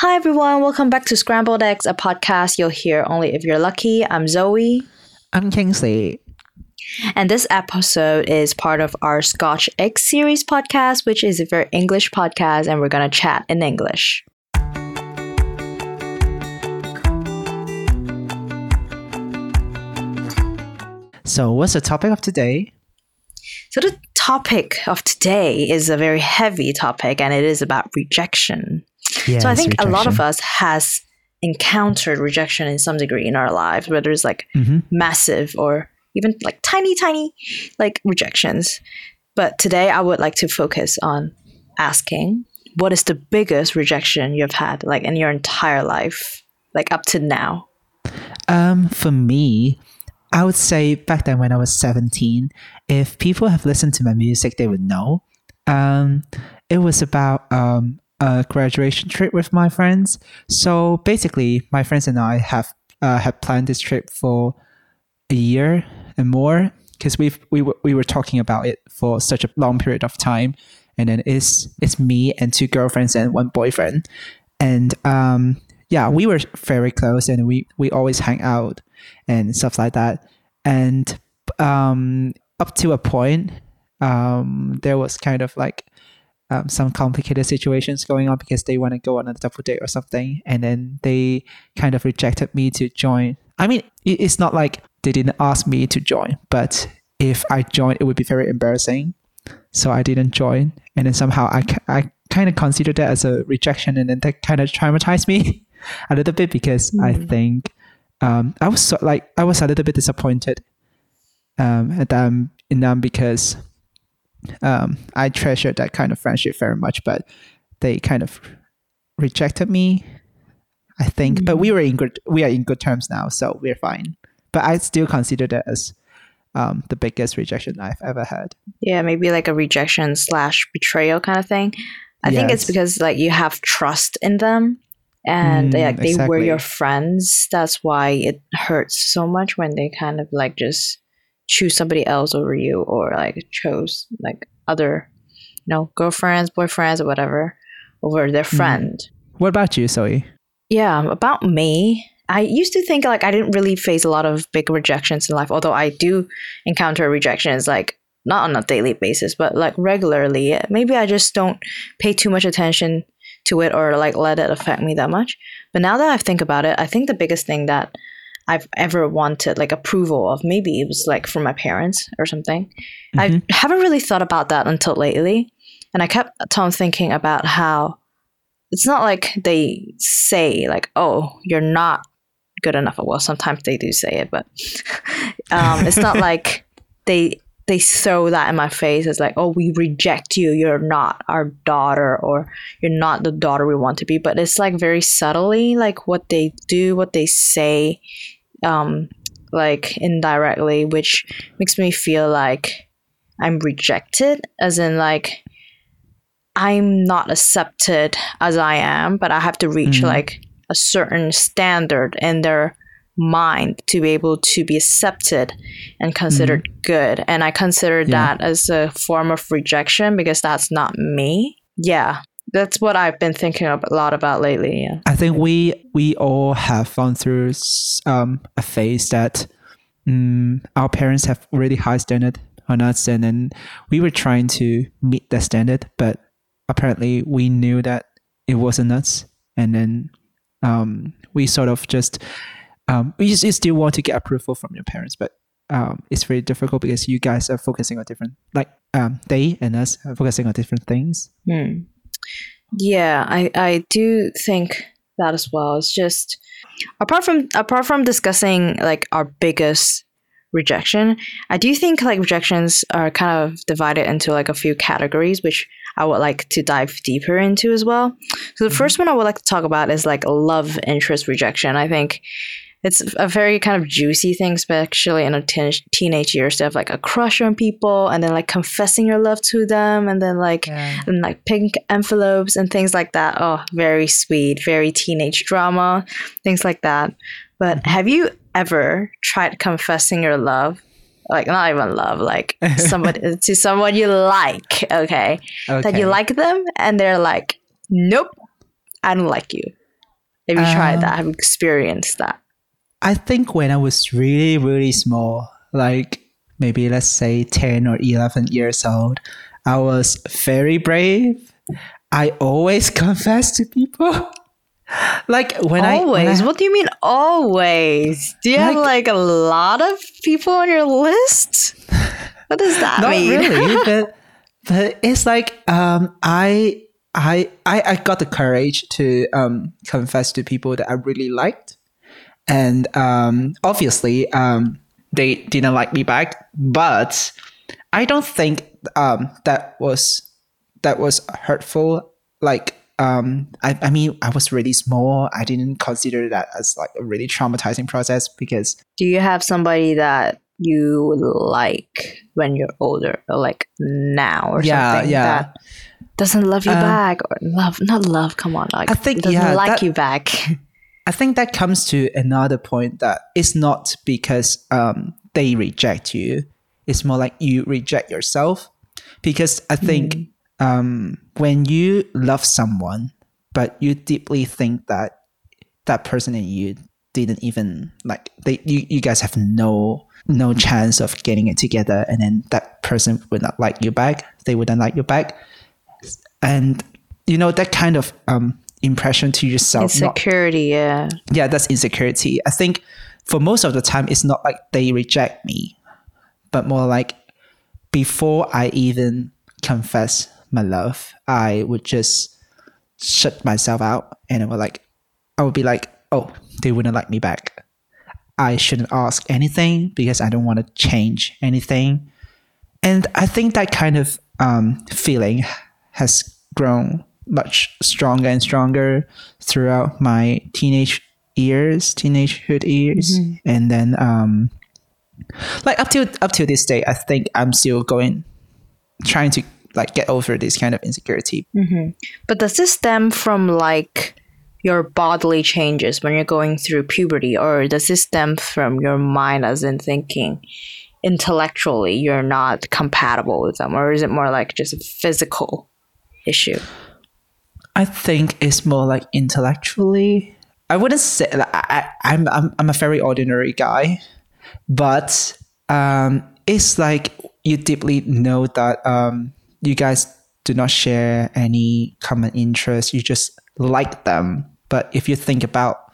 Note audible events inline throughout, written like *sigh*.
Hi, everyone. Welcome back to Scrambled Eggs, a podcast you'll hear only if you're lucky. I'm Zoe. I'm Kingsley. And this episode is part of our Scotch Egg series podcast, which is a very English podcast, and we're going to chat in English. So, what's the topic of today? So, the topic of today is a very heavy topic, and it is about rejection. Yes, so, I think a lot of us has encountered rejection in some degree in our lives, whether it's like Mhm. massive or even like tiny, tiny like rejections. But today I would like to focus on asking what is the biggest rejection you've had like in your entire life, like up to now? Um, for me, I would say back then when I was 17, if people have listened to my music, they would know. Um, it was about um, a graduation trip with my friends. So basically, my friends and I have uh, had planned this trip for a year and more because we've we were, we were talking about it for such a long period of time. And then it's it's me and two girlfriends and one boyfriend, and um, yeah, we were very close and we we always hang out and stuff like that. And um, up to a point, um, there was kind of like um, some complicated situations going on because they want to go on a double date or something, and then they kind of rejected me to join. I mean, it's not like they didn't ask me to join, but if I joined, it would be very embarrassing. So I didn't join, and then somehow I, I kind of considered that as a rejection, and then that kind of traumatized me *laughs* a little bit because I think um, I was so, like I was a little bit disappointed um, at them in them because um, I treasure that kind of friendship very much, but they kind of rejected me. I think, but we were in good we are in good terms now, so we're fine. But I still consider that as um, the biggest rejection I've ever had. Yeah, maybe like a rejection slash betrayal kind of thing. I think it's because like you have trust in them and they, Mm, like they were your friends. That's why it hurts so much when they kind of like just choose somebody else over you or like chose like other you know girlfriends, boyfriends or whatever over their Mm. friend. What about you, Zoe? Yeah, about me, I used to think like I didn't really face a lot of big rejections in life, although I do encounter rejections like not on a daily basis, but like regularly. Maybe I just don't pay too much attention to it or like let it affect me that much. But now that I think about it, I think the biggest thing that I've ever wanted like approval of, maybe it was like from my parents or something. I Mhm. haven't really thought about that until lately. And I kept on thinking about how it's not like they say like, "Oh, you're not good enough." Well, sometimes they do say it, but *laughs* um, it's not *laughs* like they they throw that in my face as like, "Oh, we reject you. You're not our daughter, or you're not the daughter we want to be." But it's like very subtly, like what they do, what they say, um, like indirectly, which makes me feel like I'm rejected, as in like I'm not accepted as I am, but I have to reach Mhm. like a certain standard in their mind to be able to be accepted and considered good. And I consider Mm-hmm. Yeah. that as a form of rejection because that's not me. Yeah. That's what I've been thinking a lot about lately. Yeah. I think we we all have gone through um, a phase that um, our parents have really high standard on us, and then we were trying to meet that standard, but apparently we knew that it wasn't us, and then um, we sort of just um, we just you still want to get approval from your parents, but um, it's very difficult because you guys are focusing on different like um, they and us are focusing on different things. Hmm. Yeah, I, I do think that as well. It's just apart from apart from discussing like our biggest rejection, I do think like rejections are kind of divided into like a few categories, which I would like to dive deeper into as well. So the mm-hmm. first one I would like to talk about is like love interest rejection. I think it's a very kind of juicy thing, especially in a teen- teenage years to have like a crush on people and then like confessing your love to them and then like and like pink envelopes and things like that. Oh, very sweet, very teenage drama, things like that. But have you ever tried confessing your love? Like not even love, like *laughs* somebody to someone you like, okay? That you like them and they're like, Nope, I don't like you. Have you tried Um, that? Have you experienced that? I think when I was really, really small, like maybe let's say 10 or 11 years old, I was very brave. I always *laughs* confess to people. *laughs* like when I. always? What do you mean always? Do you have Like- like a lot of people on your list? *laughs* What does that not mean? really, but but it's like um, I, I I I got the courage to um, confess to people that I really liked, and um, obviously um, they didn't like me back. But I don't think um, that was that was hurtful. Like um, I, I mean, I was really small. I didn't consider that as like a really traumatizing process because do you have somebody that you like when you're older, or like now, or Yeah, something yeah. that doesn't love you Um, back, or love, not love? Come on, like I think, doesn't yeah, like that- you back. *laughs* I think that comes to another point that it's not because um, they reject you. It's more like you reject yourself. Because I think um, when you love someone, but you deeply think that that person and you didn't even like they you, you guys have no no chance of getting it together and then that person would not like you back they wouldn't like you back and you know that kind of um impression to yourself not Insecurity, yeah. yeah, that's insecurity. I think for most of the time, it's not like they reject me, but more like before I even confess my love, I would just shut myself out and I would like, I would be like, oh, they wouldn't like me back. I shouldn't ask anything because I don't want to change anything. And I think that kind of um, feeling has grown much stronger and stronger throughout my teenage years, teenagehood years, and then um, like up to up to this day, I think I'm still going, trying to like get over this kind of insecurity. But does this stem from like your bodily changes when you're going through puberty, or does this stem from your mind, as in thinking intellectually you're not compatible with them, or is it more like just a physical issue? I think it's more like intellectually. I wouldn't say like, I, I'm, I'm I'm a very ordinary guy, but um, it's like you deeply know that um, you guys do not share any common interests. You just like them, but if you think about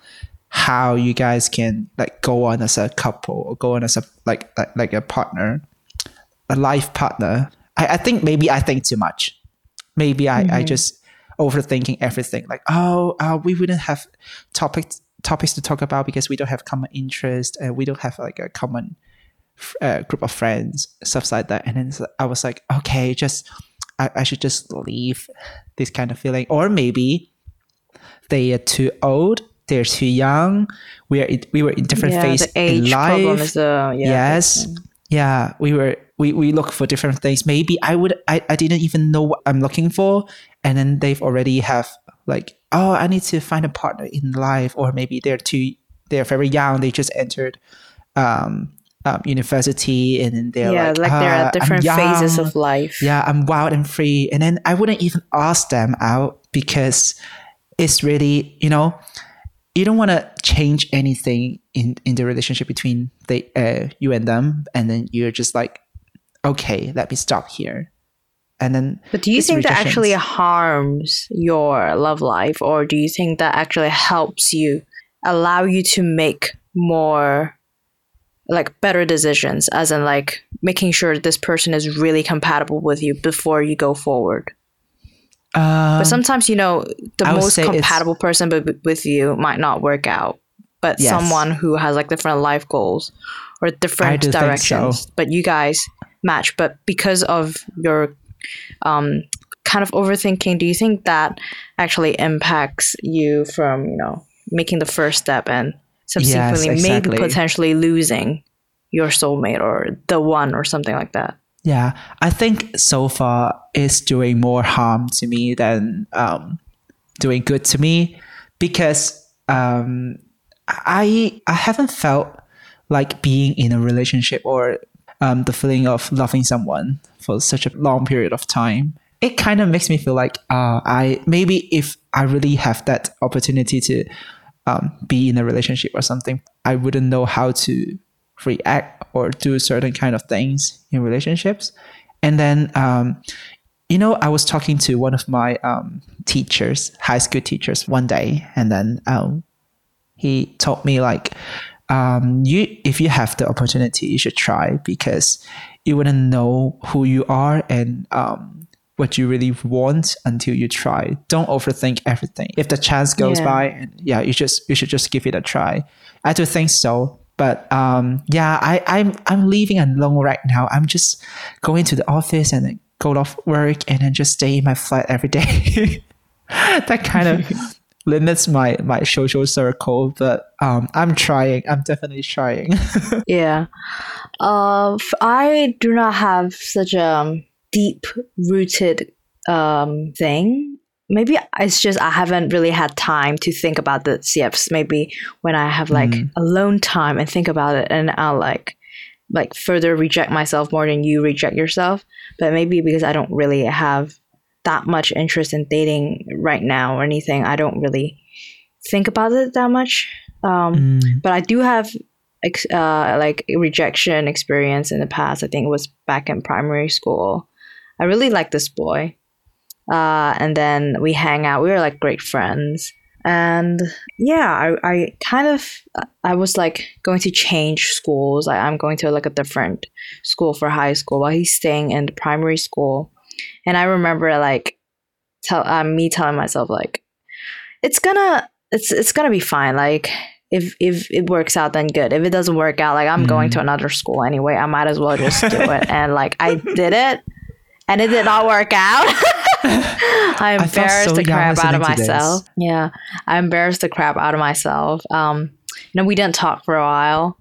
how you guys can like go on as a couple or go on as a like like, like a partner, a life partner, I, I think maybe I think too much. Maybe I, I just overthinking everything. Like, oh, uh, we wouldn't have topics topics to talk about because we don't have common interest and we don't have like a common uh, group of friends, stuff like that. And then I was like, okay, just I, I should just leave this kind of feeling, or maybe they are too old. They're too young. We are we were in different yeah, phases in life is the yeah, yes yeah we were we, we look for different things maybe i would I, I didn't even know what i'm looking for and then they've already have like oh i need to find a partner in life or maybe they're too they're very young they just entered um, um university and then they're yeah, like, like, they're "Ah, at I'm different phases of life. yeah i'm wild and free. And then i wouldn't even ask them out because it's really you know you don't want to change anything in in the relationship between the uh, you and them. And then you're just like okay let me stop here and then But do you think that actually harms your love life, or do you think that actually helps you allow you to make more like better decisions, as in like making sure this person is really compatible with you before you go forward? um, But sometimes you know the most compatible person b- with you might not work out, but Yes. someone who has like different life goals or different think so. directions, but you guys match. But because of your um, kind of overthinking, do you think that actually impacts you from you know making the first step and subsequently exactly. maybe potentially losing your soulmate or the one or something like that? Yeah, I think so far it's doing more harm to me than um, doing good to me because um, I I haven't felt like being in a relationship or um, the feeling of loving someone for such a long period of time. It kind of makes me feel like uh, I maybe if I really have that opportunity to um, be in a relationship or something, I wouldn't know how to react or do certain kind of things in relationships. And then, um, you know, I was talking to one of my um, teachers, high school teachers, one day, and then um, he told me like, um, you if you have the opportunity, you should try because you wouldn't know who you are and um, what you really want until you try. Don't overthink everything. If the chance goes Yeah. by, and yeah, you just you should just give it a try. I do think so. But um, yeah, I, I'm I'm leaving alone right now. I'm just going to the office and then go off work and then just stay in my flat every day. *laughs* that kind of *laughs* limits my my social circle. But um, I'm trying. I'm definitely trying. *laughs* Yeah. Uh, I do not have such a deep rooted um, thing. Maybe it's just I haven't really had time to think about the cfs Maybe when I have like Mm. alone time and think about it, and I'll like like further reject myself more than you reject yourself. But maybe because I don't really have that much interest in dating right now or anything, I don't really think about it that much. Um, Mm, but I do have ex- uh, like rejection experience in the past. I think it was back in primary school. I really liked this boy, uh, and then we hang out. We were like great friends, and yeah, I, I kind of I was like going to change schools. Like I'm going to like a different school for high school while he's staying in the primary school, and I remember like tell uh, me telling myself like it's gonna it's it's gonna be fine. Like if if it works out, then good. If it doesn't work out, like I'm going Mhm. to another school anyway. I might as well just do *laughs* it. And like I did it, and it did not work out. *laughs* I I embarrassed so the crap out of myself. Yeah, I embarrassed the crap out of myself. Um, you know, we didn't talk for a while,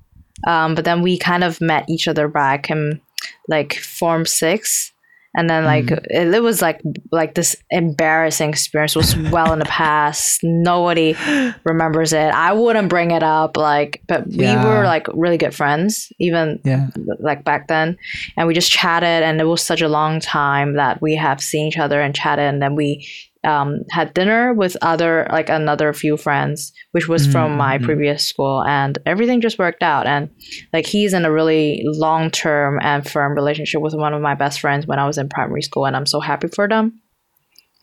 um, but then we kind of met each other back in like form six. And then like Mm. it, it was like like this embarrassing experience was well in the past. Nobody *gasps* remembers it. I wouldn't bring it up like but we were like really good friends even yeah. like back then and we just chatted and it was such a long time that we have seen each other and chatted and then we um, had dinner with other like another few friends which was from my Mhm. previous school and everything just worked out and like he's in a really long term and firm relationship with one of my best friends when i was in primary school and i'm so happy for them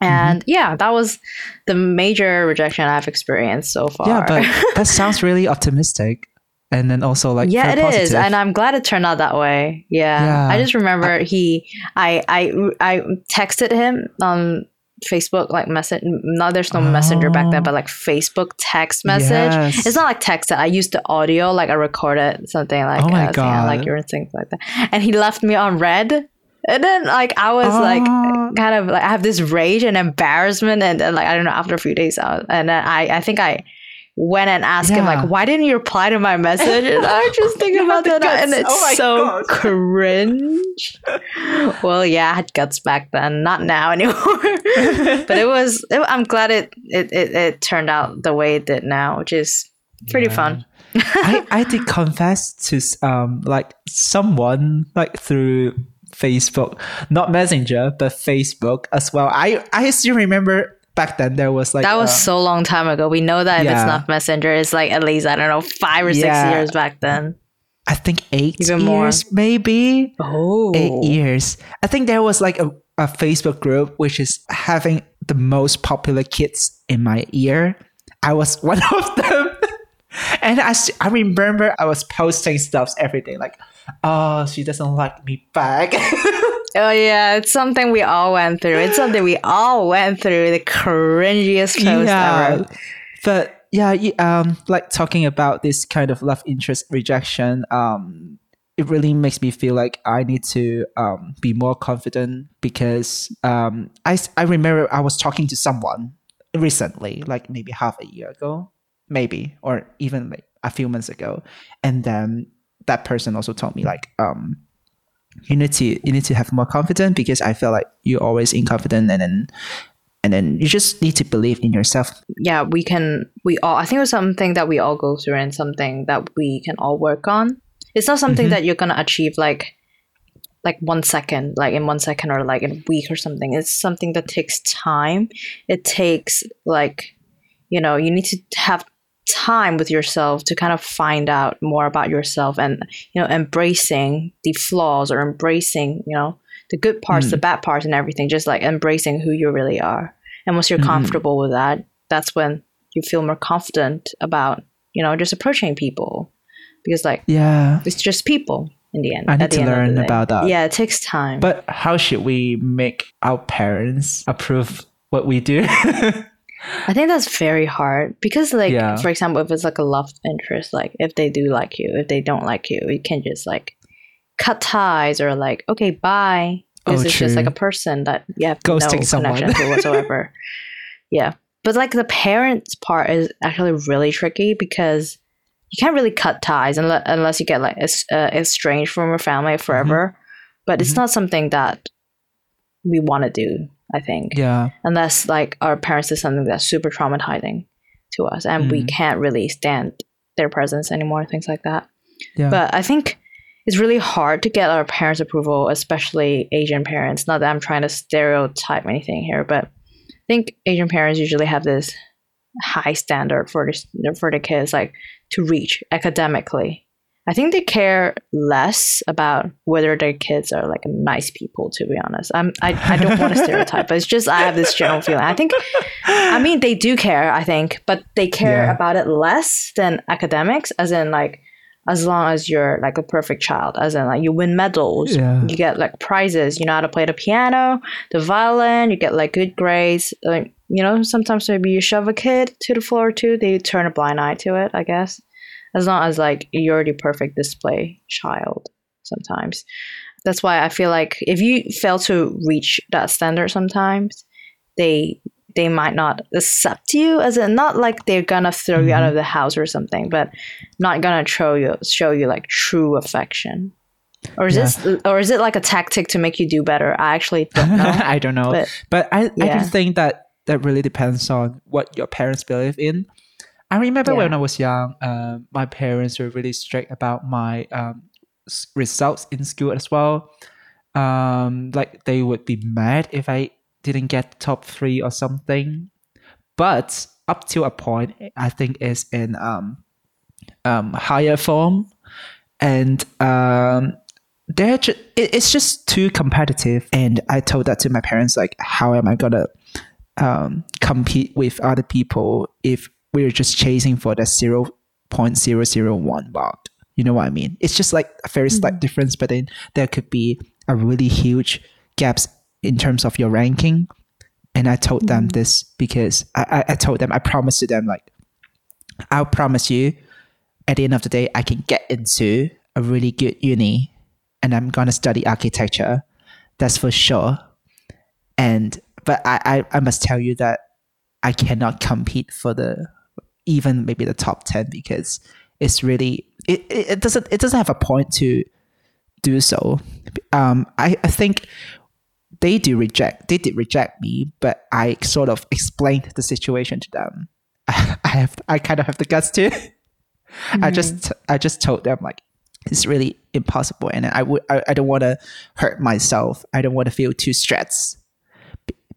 and yeah that was the major rejection i've experienced so far Yeah, but *laughs* that sounds really optimistic. And then also like yeah, it very is, and I'm glad it turned out that way. Yeah, Yeah. I just remember he, I, I, I texted him on Facebook, like message. No, there's no messenger back then, Oh. but like Facebook text message. Yes. It's not like text. I used the audio, like I recorded something like, Oh my uh, like God. you and things like that. And he left me on read. And then like I was like Oh. kind of like I have this rage and embarrassment and then like I don't know after a few days out and then I I think I went and asked him like why didn't you reply to my message and I was just thinking *laughs* about the that and it's Oh so God. cringe. well, yeah, I had guts back then, not now *laughs* anymore. but it was it, I'm glad it, it it it turned out the way it did now, which is pretty Yeah. fun. I, I did confess to um like someone like through Facebook, not Messenger, but Facebook as well. I I still remember back then there was like that was uh, so long time ago. We know that if it's not Messenger, it's like at least I don't know five or six Yeah. years back then. I think eight Even more. years maybe Oh, eight years. I think there was like a, a Facebook group which is having the most popular kids in my year. I was *laughs* one of them. And I, I remember I was posting stuff every day like, oh, she doesn't like me back. *laughs* Oh yeah, it's something we all went through. It's something we all went through. The cringiest post ever. But yeah, um, like talking about this kind of love interest rejection, um, it really makes me feel like I need to um, be more confident because um, I, I remember I was talking to someone recently, like maybe half a year ago, maybe, or even like a few months ago. And then that person also told me like, um, you need to you need to have more confidence because I feel like you're always inconfident and then and then you just need to believe in yourself. Yeah, we can. We all. I think it's something that we all go through, and something that we can all work on. It's not something Mhm. that you're gonna achieve like, like one second, like in one second, or like in a week or something. It's something that takes time. It takes like, you know, you need to have time with yourself to kind of find out more about yourself and you know embracing the flaws or embracing you know the good parts Mm. the bad parts and everything just like embracing who you really are and once you're Mhm. comfortable with that that's when you feel more confident about you know just approaching people because like Yeah. it's just people in the end I need to end of the learn about that. yeah it takes time But how should we make our parents approve what we do? *laughs* I think that's very hard because, like, Yeah. for example, if it's like a love interest, like if they do like you, if they don't like you, you can just like cut ties or like, okay, bye. Because Oh, it's just like a person that you have Ghosting no someone. connection to *laughs* whatsoever. yeah, but like the parents part is actually really tricky because you can't really cut ties unless, unless you get like uh, estranged from your family forever. But it's Mhm. not something that we want to do. I think yeah. unless like our parents did something that's super traumatizing to us and we Mm. can't really stand their presence anymore things like that Yeah. but i think it's really hard to get our parents approval especially asian parents not that i'm trying to stereotype anything here but i think asian parents usually have this high standard for the, for the kids like to reach academically i think they care less about whether their kids are like nice people to be honest i'm i, I don't want to *laughs* stereotype but it's just i have this general feeling i think I mean, they do care, I think, but they care Yeah. about it less than academics, as in, like, as long as you're like a perfect child, as in, like, you win medals, Yeah. you get like prizes, you know how to play the piano, the violin, you get like good grades. Like, you know, sometimes maybe you shove a kid to the floor too, they turn a blind eye to it, I guess. As long as, like, you're the perfect display child, sometimes. That's why I feel like if you fail to reach that standard sometimes, they they might not accept you as in not like they're gonna throw you out of mm-hmm. the house or something, but not gonna show you show you like true affection. Or is Yeah. this or is it like a tactic to make you do better? I actually *laughs* don't know. I don't know. but But I, I just think that that really depends on what your parents believe in. I remember when I was young, um, my parents were really strict about my um, results in school as well. Um, like they would be mad if I didn't get top three or something. But up to a point, I think is in um, um, higher form, and um, they're ju- it, it's just too competitive. And I told that to my parents, like, how am I gonna um, compete with other people if we're just chasing for the zero point zero zero one mark? You know what I mean? It's just like a very slight mm-hmm. difference, but then there could be a really huge gaps in terms of your ranking. And I told them mm-hmm. this because I, I, I told them I promised to them like I'll promise you at the end of the day I can get into a really good uni and I'm gonna study architecture. That's for sure. And but I, I, I must tell you that I cannot compete for the even maybe the top ten because it's really it, it, doesn't it doesn't have a point to do so. Um I, I think they do reject they did reject me, but I sort of explained the situation to them. *laughs* I have I kind of have the guts to. *laughs* I just I just told them like it's really impossible, and I would I, I don't want to hurt myself. I don't want to feel too stressed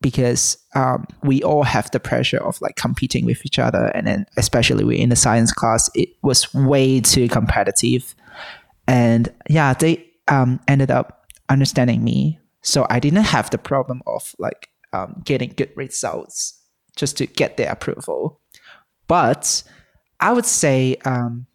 because um, we all have the pressure of like competing with each other, and then especially we in the science class, it was way too competitive, and yeah, they um, ended up understanding me, so I didn't have the problem of like um, getting good results just to get their approval, but I would say um,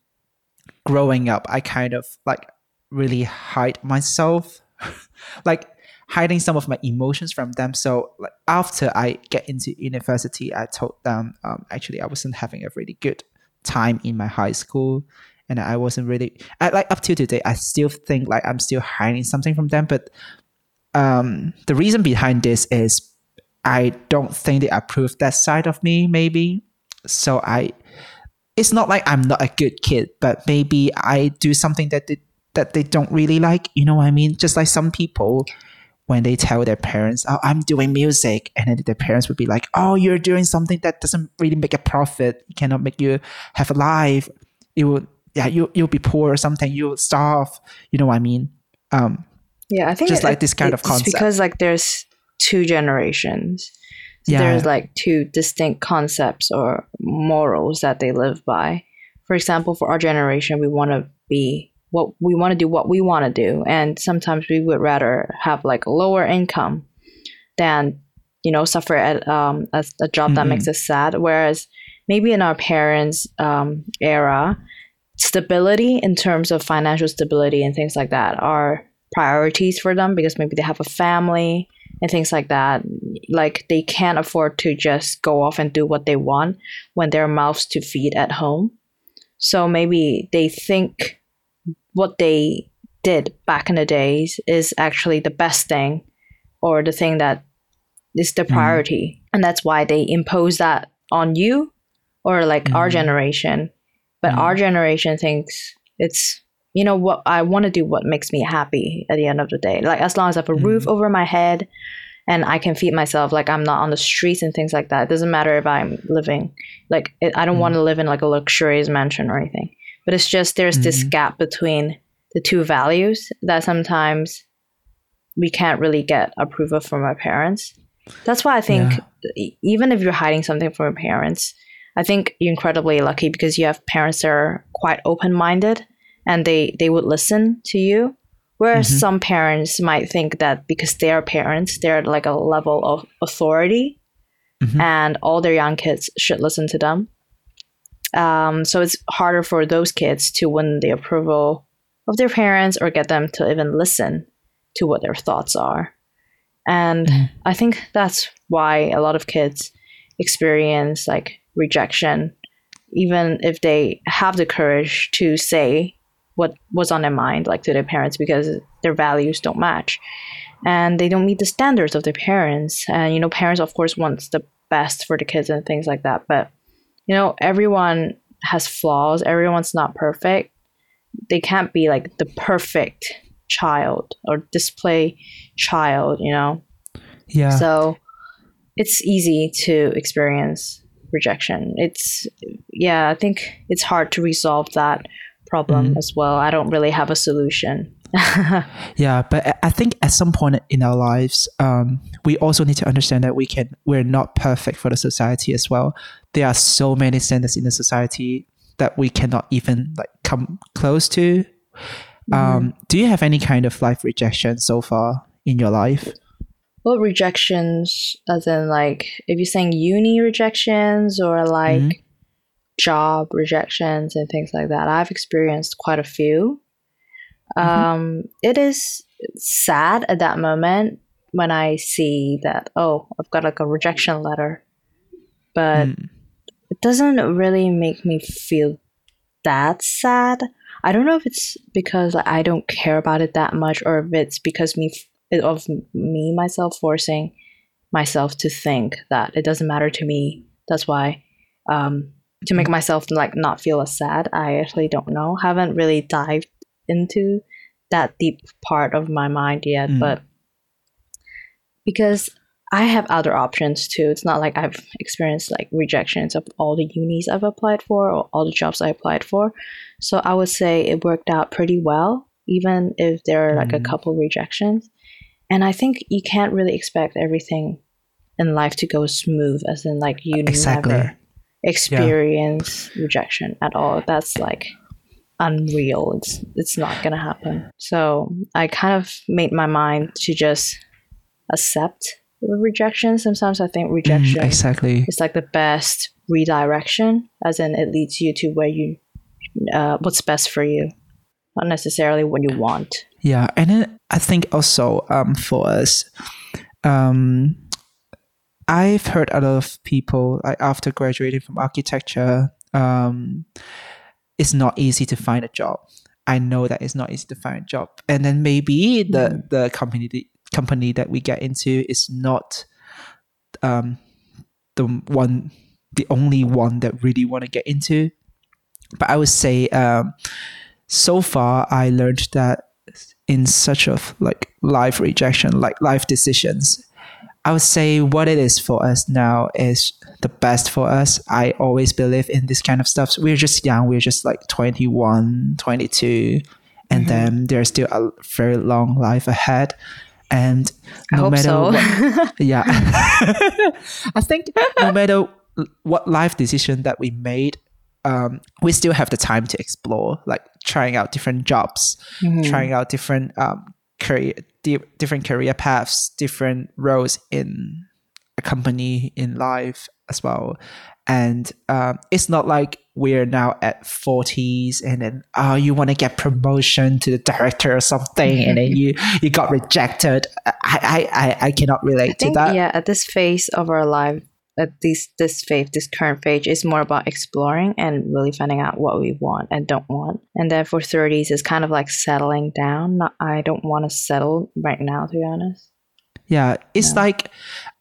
growing up, I kind of like really hide myself, *laughs* like hiding some of my emotions from them. So like after I get into university, I told them um, actually I wasn't having a really good time in my high school, and I wasn't really I, like up to today. I still think like I'm still hiding something from them, but um, the reason behind this is I don't think they approve that side of me. Maybe so I it's not like I'm not a good kid, but maybe I do something that they, that they don't really like. You know what I mean? Just like some people, when they tell their parents, "Oh, I'm doing music," and then their parents would be like, "Oh, you're doing something that doesn't really make a profit. It cannot make you have a life. You will, yeah, you you'll be poor or something. You'll starve." You know what I mean? Um, Yeah, I think Just it- like this kind of it's concept. because like there's two generations. So Yeah. there's like two distinct concepts or morals that they live by. For example, for our generation, we want to be what we want to do, what we want to do, and sometimes we would rather have like a lower income than you know suffer at um, a, a job that Mhm. makes us sad. Whereas maybe in our parents' um, era, stability in terms of financial stability and things like that are priorities for them because maybe they have a family and things like that. Like they can't afford to just go off and do what they want when there are mouths to feed at home. So maybe they think what they did back in the days is actually the best thing or the thing that is the priority. And that's why they impose that on you or like our Mhm. generation. But Mhm. our generation thinks it's you know what I want to do what makes me happy at the end of the day. Like as long as I have a roof over my head and I can feed myself, like I'm not on the streets and things like that. It doesn't matter if I'm living like it, I don't want to live in like a luxurious mansion or anything. But it's just there's this Mhm. gap between the two values that sometimes we can't really get approval from our parents. That's why I think e- even if you're hiding something from your parents, I think you're incredibly lucky because you have parents that are quite open minded and they, they would listen to you. Whereas Mhm. some parents might think that because they're parents, they're at like a level of authority Mhm. and all their young kids should listen to them. Um, so it's harder for those kids to win the approval of their parents or get them to even listen to what their thoughts are. And Mhm. I think that's why a lot of kids experience like rejection, even if they have the courage to say what was on their mind, like to their parents, because their values don't match and they don't meet the standards of their parents. And, you know, parents, of course, wants the best for the kids and things like that. But, you know, everyone has flaws, everyone's not perfect. They can't be like the perfect child or display child, you know? Yeah. So it's easy to experience rejection. It's, yeah, I think it's hard to resolve that problem Mhm. as well. I don't really have a solution. *laughs* Yeah, but I- think at some point in our lives, um, we also need to understand that we can we're not perfect for the society as well. There are so many standards in the society that we cannot even like come close to. Um, do you have any kind of life rejection so far in your life? Well, rejections, as in like if you're saying uni rejections or like Mhm. job rejections and things like that, I've experienced quite a few. Um, it is sad at that moment when I see that oh, I've got like a rejection letter, but Mm. it doesn't really make me feel that sad. I don't know if it's because like, I don't care about it that much, or if it's because me of me myself forcing myself to think that it doesn't matter to me. That's why um, to make myself like not feel as sad. I actually don't know. Haven't really dived into that deep part of my mind yet, Mm. but because I have other options too. It's not like I've experienced like rejections of all the unis I've applied for or all the jobs I applied for. So I would say it worked out pretty well, even if there are like a Mm. couple rejections. And I think you can't really expect everything in life to go smooth, as in like you Exactly. never experience rejection at all. That's like unreal. It's it's not gonna happen. So I kind of made my mind to just accept the rejection. Sometimes I think Mm, rejection exactly. is like the best redirection, as in it leads you to where you uh, what's best for you, not necessarily what you want. Yeah, and then I think also um, for us, um, I've heard a lot of people like after graduating from architecture, um, it's not easy to find a job. I know that it's not easy to find a job, and then maybe the the company the company that we get into is not um, the one, the only one that really want to get into. But I would say um, so far I learned that in such of like life rejection, like life decisions, I would say what it is for us now is the best for us. I always believe in this kind of stuff. So we're just young. We're just like 21, 22. And Mhm. then there's still a very long life ahead. And I no hope matter so. what, *laughs* yeah, *laughs* I think no matter what life decision that we made, um, we still have the time to explore, like trying out different jobs, Mhm. trying out different um, career, di- different career paths, different roles in company in life as well. And um, it's not like we're now at 40s and then oh you want to get promotion to the director or something and then *laughs* you you got rejected i i i, cannot relate I to that yeah, at this phase of our life, at this this phase, this current phase, is more about exploring and really finding out what we want and don't want. And then for thirties, it's kind of like settling down. Not, I don't want to settle right now, to be honest. Yeah, it's Yeah. like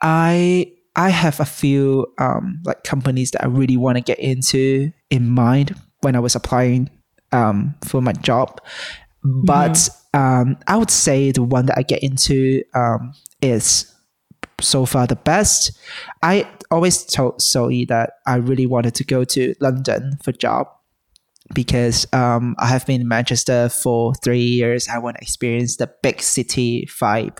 I I have a few um like companies that I really want to get into in mind when I was applying um for my job. But um I would say the one that I get into um is so far the best. I always told Zoe that I really wanted to go to London for job because um, I have been in Manchester for three years. I want to experience the big city vibe.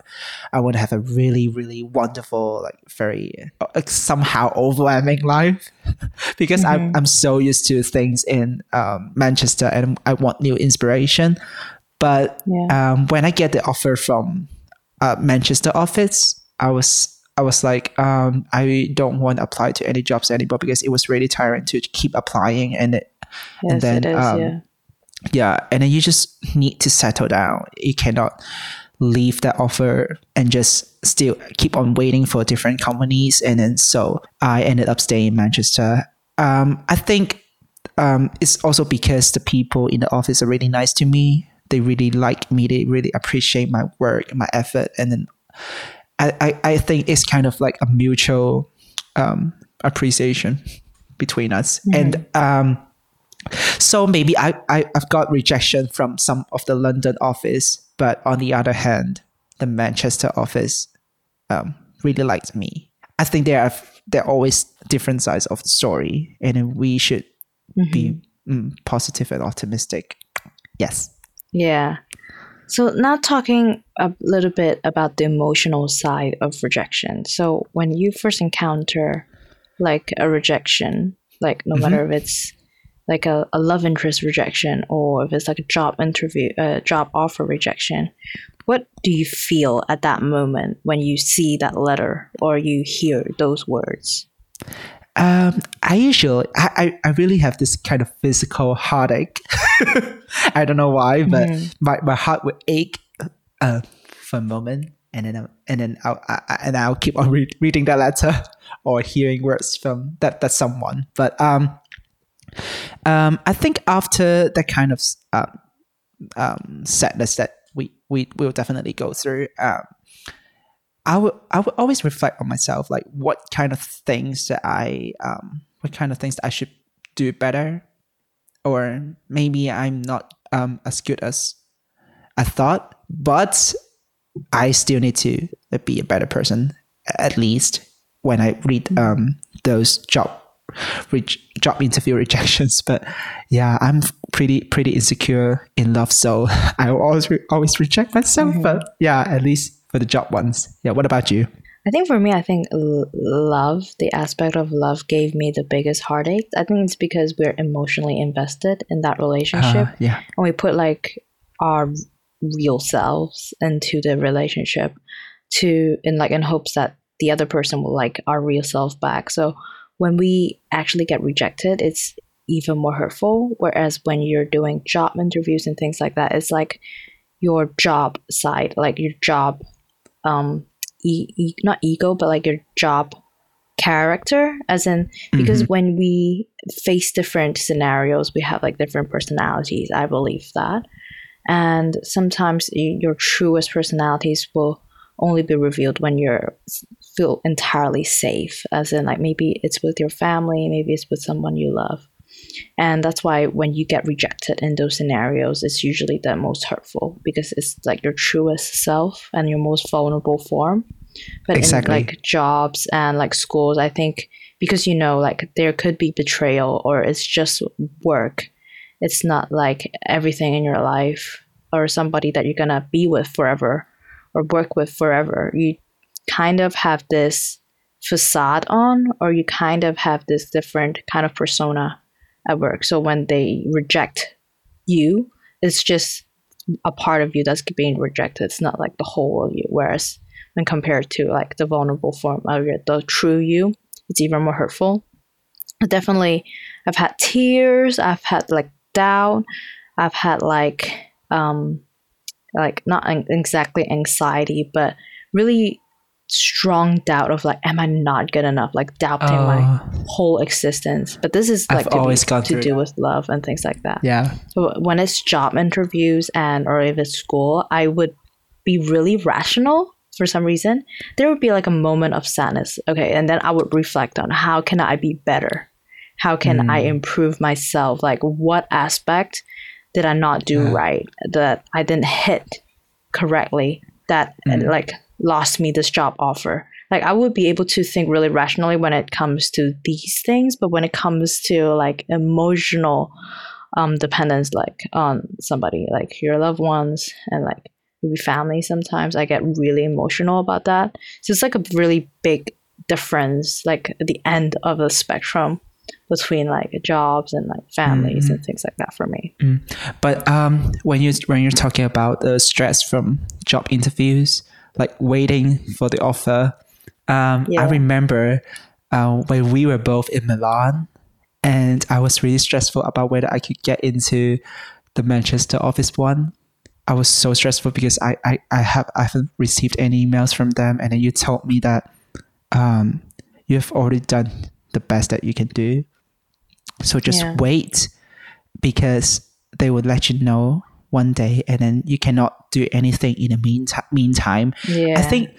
I want to have a really, really wonderful, like very uh, somehow overwhelming life *laughs* because I'm I'm so used to things in um, Manchester and I want new inspiration. But Yeah. um, when I get the offer from uh, Manchester office, I was I was like, um, I don't want to apply to any jobs anymore because it was really tiring to keep applying and it, Yes, then, it is. um, yeah. yeah, and then you just need to settle down. You cannot leave that offer and just still keep on waiting for different companies. And then so I ended up staying in Manchester. Um, I think um, it's also because the people in the office are really nice to me. They really like me. They really appreciate my work, my effort, and then I, I, I think it's kind of like a mutual um, appreciation between us. And um, so maybe I, I, I've got rejection from some of the London office, but on the other hand, the Manchester office um, really liked me. I think there are there are always different sides of the story, and we should be mm, positive and optimistic. Yes. Yeah. So now talking a little bit about the emotional side of rejection. So when you first encounter like a rejection, like no matter if it's like a, a love interest rejection or if it's like a job interview, a job offer rejection, what do you feel at that moment when you see that letter or you hear those words? Um, I usually, I, I, I really have this kind of physical heartache. *laughs* I don't know why, but my, my heart would ache uh, for a moment, and then I- and then I'll I, I- and I'll keep on re- reading that letter or hearing words from that that someone. But um, um, I think after that kind of um, um, sadness that we we will definitely go through, um, I would I would always reflect on myself, like what kind of things that I um what kind of things that I should do better, or maybe I'm not um as good as I thought, but I still need to be a better person at least when I read um those job re- job interview rejections. But yeah, I'm pretty pretty insecure in love, so *laughs* I will always re- always reject myself. But yeah, at least for the job ones. Yeah. What about you? I think for me, I think love, the aspect of love gave me the biggest heartache. I think it's because we're emotionally invested in that relationship Uh, yeah. and we put like our real selves into the relationship to in like in hopes that the other person will like our real self back. So when we actually get rejected, it's even more hurtful. Whereas when you're doing job interviews and things like that, it's like your job side, like your job, um, e- e- not ego, but like your job character, as in because when we face different scenarios, we have like different personalities. I believe that, and sometimes your truest personalities will only be revealed when you're feel entirely safe as in like maybe it's with your family maybe it's with someone you love. And that's why when you get rejected in those scenarios it's usually the most hurtful because it's like your truest self and your most vulnerable form. But Exactly. in like jobs and like schools i think because you know like there could be betrayal or it's just work it's not like everything in your life or somebody that you're gonna be with forever or work with forever, you kind of have this facade on, or you kind of have this different kind of persona at work. So when they reject you, it's just a part of you that's being rejected. It's not like the whole of you. Whereas when compared to like the vulnerable form of your, the true you, it's even more hurtful. Definitely, I've had tears. I've had like doubt. I've had like um, like not exactly anxiety, but really strong doubt of like, am I not good enough? Like doubting uh, my whole existence. But this is like I've to, always be, to do that. with love and things like that. Yeah. So when it's job interviews and or if it's school, I would be really rational for some reason. There would be like a moment of sadness. Okay, and then I would reflect on how can I be better? How can mm. I improve myself? Like what aspect did I not do yeah. right that I didn't hit correctly that mm. like lost me this job offer. Like I would be able to think really rationally when it comes to these things, but when it comes to like emotional um, dependence, like on somebody, like your loved ones and like maybe family, sometimes I get really emotional about that. So it's like a really big difference, like at the end of the spectrum between like jobs and like families mm-hmm. and things like that for me. Mm. But um, when you when you're talking about the stress from job interviews, like waiting for the offer. Um, yeah. I remember uh, when we were both in Milan, and I was really stressful about whether I could get into the Manchester office one. I was so stressful because I, I, I have I haven't received any emails from them, and then you told me that um, you have already done the best that you can do. So just yeah. wait because they would let you know one day and then you cannot do anything in the meantime. meantime. Yeah. I think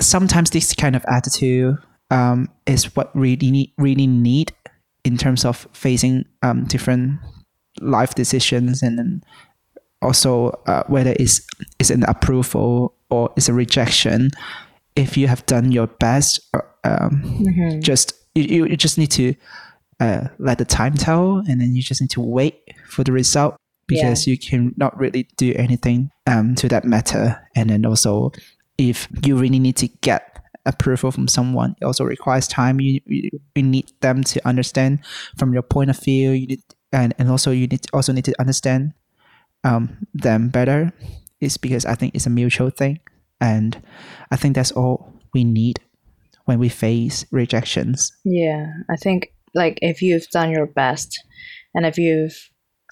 sometimes this kind of attitude um, is what really need, really need in terms of facing um, different life decisions and then also uh, whether it's, it's an approval or it's a rejection. If you have done your best, uh, um, mm-hmm. just you, you just need to uh, let the time tell and then you just need to wait for the result because yeah. you can not really do anything um, to that matter. And then also, if you really need to get approval from someone, it also requires time. You, you, you need them to understand from your point of view. You need, and, and also you need to, also need to understand um, them better. It's because I think it's a mutual thing, and I think that's all we need when we face rejections. Yeah, I think like if you've done your best, and if you've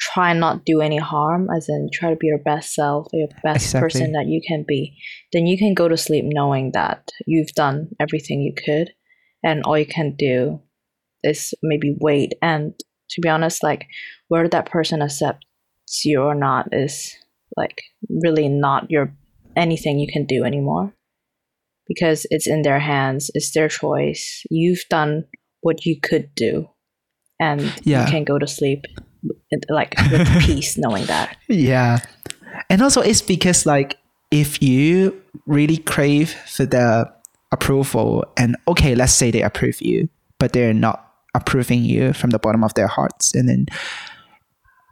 try not do any harm as in try to be your best self your best exactly. person that you can be then you can go to sleep knowing that you've done everything you could and all you can do is maybe wait and to be honest like whether that person accepts you or not is like really not your anything you can do anymore because it's in their hands it's their choice you've done what you could do and yeah. you can go to sleep like with *laughs* peace knowing that. Yeah. And also it's because like if you really crave for the approval and okay, let's say they approve you, but they're not approving you from the bottom of their hearts and then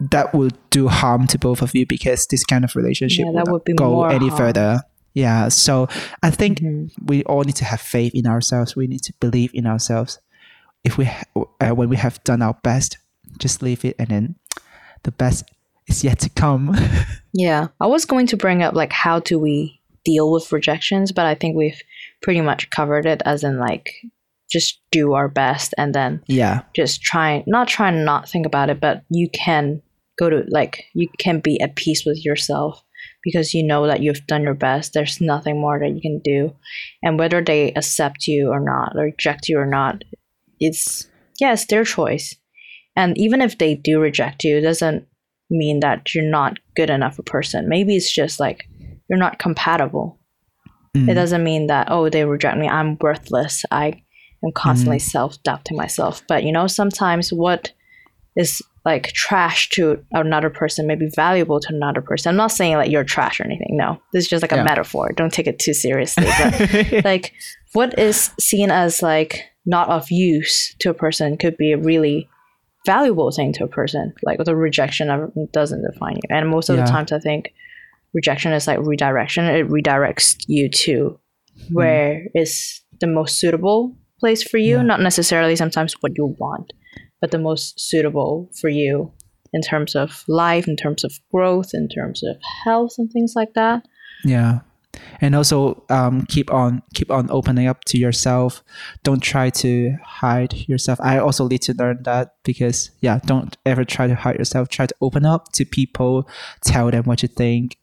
that will do harm to both of you because this kind of relationship yeah, would go any harm. further. Yeah. So I think mm-hmm. we all need to have faith in ourselves. We need to believe in ourselves. If we, uh, when we have done our best, just leave it and then the best is yet to come. *laughs* yeah. I was going to bring up like how do we deal with rejections, but I think we've pretty much covered it as in like just do our best and then yeah just try not try and not think about it but you can go to like you can be at peace with yourself because you know that you've done your best there's nothing more that you can do and whether they accept you or not or reject you or not it's yeah it's their choice and even if they do reject you, it doesn't mean that you're not good enough a person. Maybe it's just like you're not compatible. Mm. It doesn't mean that, oh, they reject me, I'm worthless. I am constantly mm. self doubting myself. But you know, sometimes what is like trash to another person may be valuable to another person. I'm not saying like you're trash or anything. No, this is just like yeah. a metaphor. Don't take it too seriously. *laughs* But like, what is seen as like not of use to a person could be really valuable thing to a person. Like the rejection of, doesn't define you. And most of yeah. the times, I think rejection is like redirection. It redirects you to hmm. where is the most suitable place for you, Yeah. not necessarily sometimes what you want, but the most suitable for you in terms of life, in terms of growth, in terms of health and things like that. Yeah. And also um, keep on keep on opening up to yourself. Don't try to hide yourself. I also need to learn that because yeah, don't ever try to hide yourself. Try to open up to people, tell them what you think,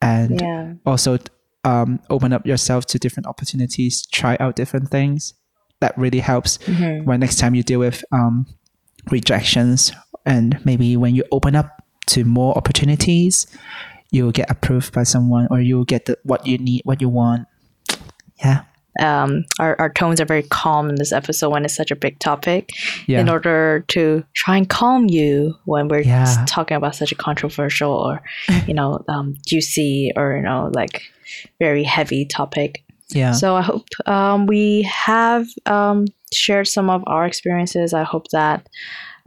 and Yeah. also um, open up yourself to different opportunities. Try out different things. That really helps Mhm. when next time you deal with um, rejections, and maybe when you open up to more opportunities, you'll get approved by someone, or you'll get the, what you need, what you want. *tsk* Yeah, Um, our, our tones are very calm in this episode when it's such a big topic. yeah, in order to try and calm you when we're Yeah. talking about such a controversial or *laughs* you know um, juicy or you know like very heavy topic yeah, so i hope um, we have um, shared some of our experiences i hope that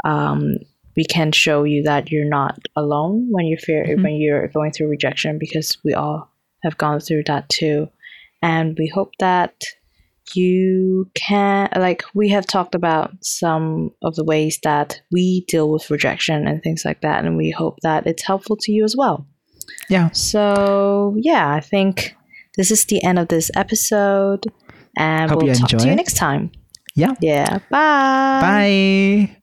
um, we can show you that you're not alone when you fear Mhm. when you're going through rejection because we all have gone through that too and we hope that you can like we have talked about some of the ways that we deal with rejection and things like that and we hope that it's helpful to you as well yeah. so yeah i think this is the end of this episode and Hope we'll talk to you it. next time Yeah. yeah bye Bye.